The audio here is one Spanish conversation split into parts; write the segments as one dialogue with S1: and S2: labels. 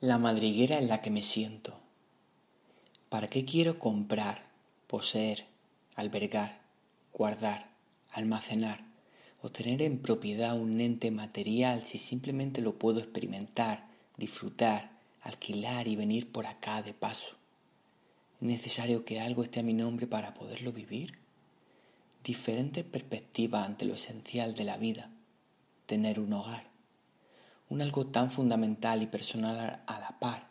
S1: La madriguera en la que me siento. ¿Para qué quiero comprar, poseer, albergar, guardar, almacenar o tener en propiedad un ente material si simplemente lo puedo experimentar, disfrutar, alquilar y venir por acá de paso? ¿Es necesario que algo esté a mi nombre para poderlo vivir? Diferente perspectiva ante lo esencial de la vida, tener un hogar un algo tan fundamental y personal a la par.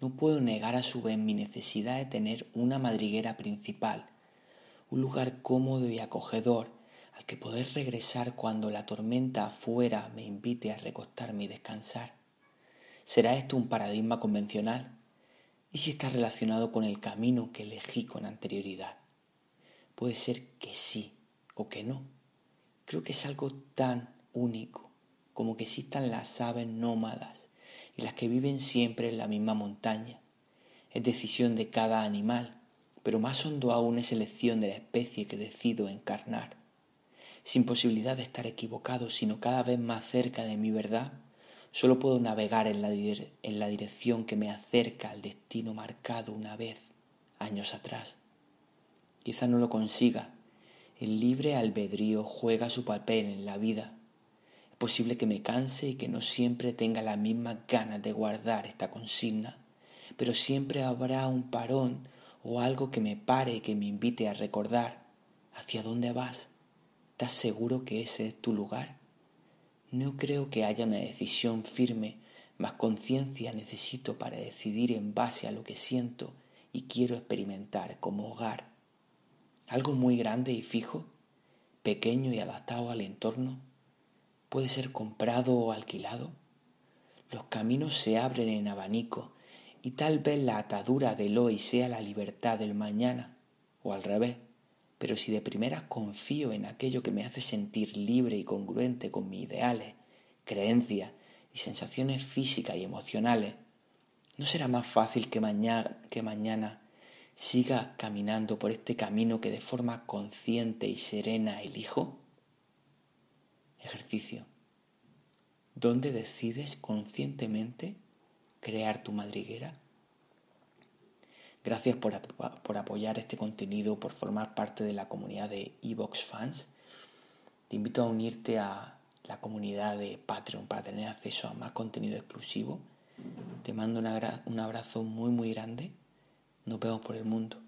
S1: No puedo negar a su vez mi necesidad de tener una madriguera principal, un lugar cómodo y acogedor al que poder regresar cuando la tormenta afuera me invite a recostarme y descansar. ¿Será esto un paradigma convencional? ¿Y si está relacionado con el camino que elegí con anterioridad? Puede ser que sí o que no. Creo que es algo tan único como que existan las aves nómadas y las que viven siempre en la misma montaña. Es decisión de cada animal, pero más hondo aún es elección de la especie que decido encarnar. Sin posibilidad de estar equivocado, sino cada vez más cerca de mi verdad, solo puedo navegar en la, en la dirección que me acerca al destino marcado una vez, años atrás. Quizá no lo consiga. El libre albedrío juega su papel en la vida, posible que me canse y que no siempre tenga la misma ganas de guardar esta consigna, pero siempre habrá un parón o algo que me pare y que me invite a recordar hacia dónde vas. ¿Estás seguro que ese es tu lugar? No creo que haya una decisión firme, más conciencia necesito para decidir en base a lo que siento y quiero experimentar como hogar. Algo muy grande y fijo, pequeño y adaptado al entorno, puede ser comprado o alquilado. Los caminos se abren en abanico y tal vez la atadura del hoy sea la libertad del mañana, o al revés. Pero si de primera confío en aquello que me hace sentir libre y congruente con mis ideales, creencias y sensaciones físicas y emocionales, ¿no será más fácil que mañana, que mañana siga caminando por este camino que de forma consciente y serena elijo? Ejercicio, donde decides conscientemente crear tu madriguera. Gracias por, apoyar este contenido, por formar parte de la comunidad de Evox Fans. Te invito a unirte a la comunidad de Patreon para tener acceso a más contenido exclusivo. Te mando un abrazo muy muy grande. Nos vemos por el mundo.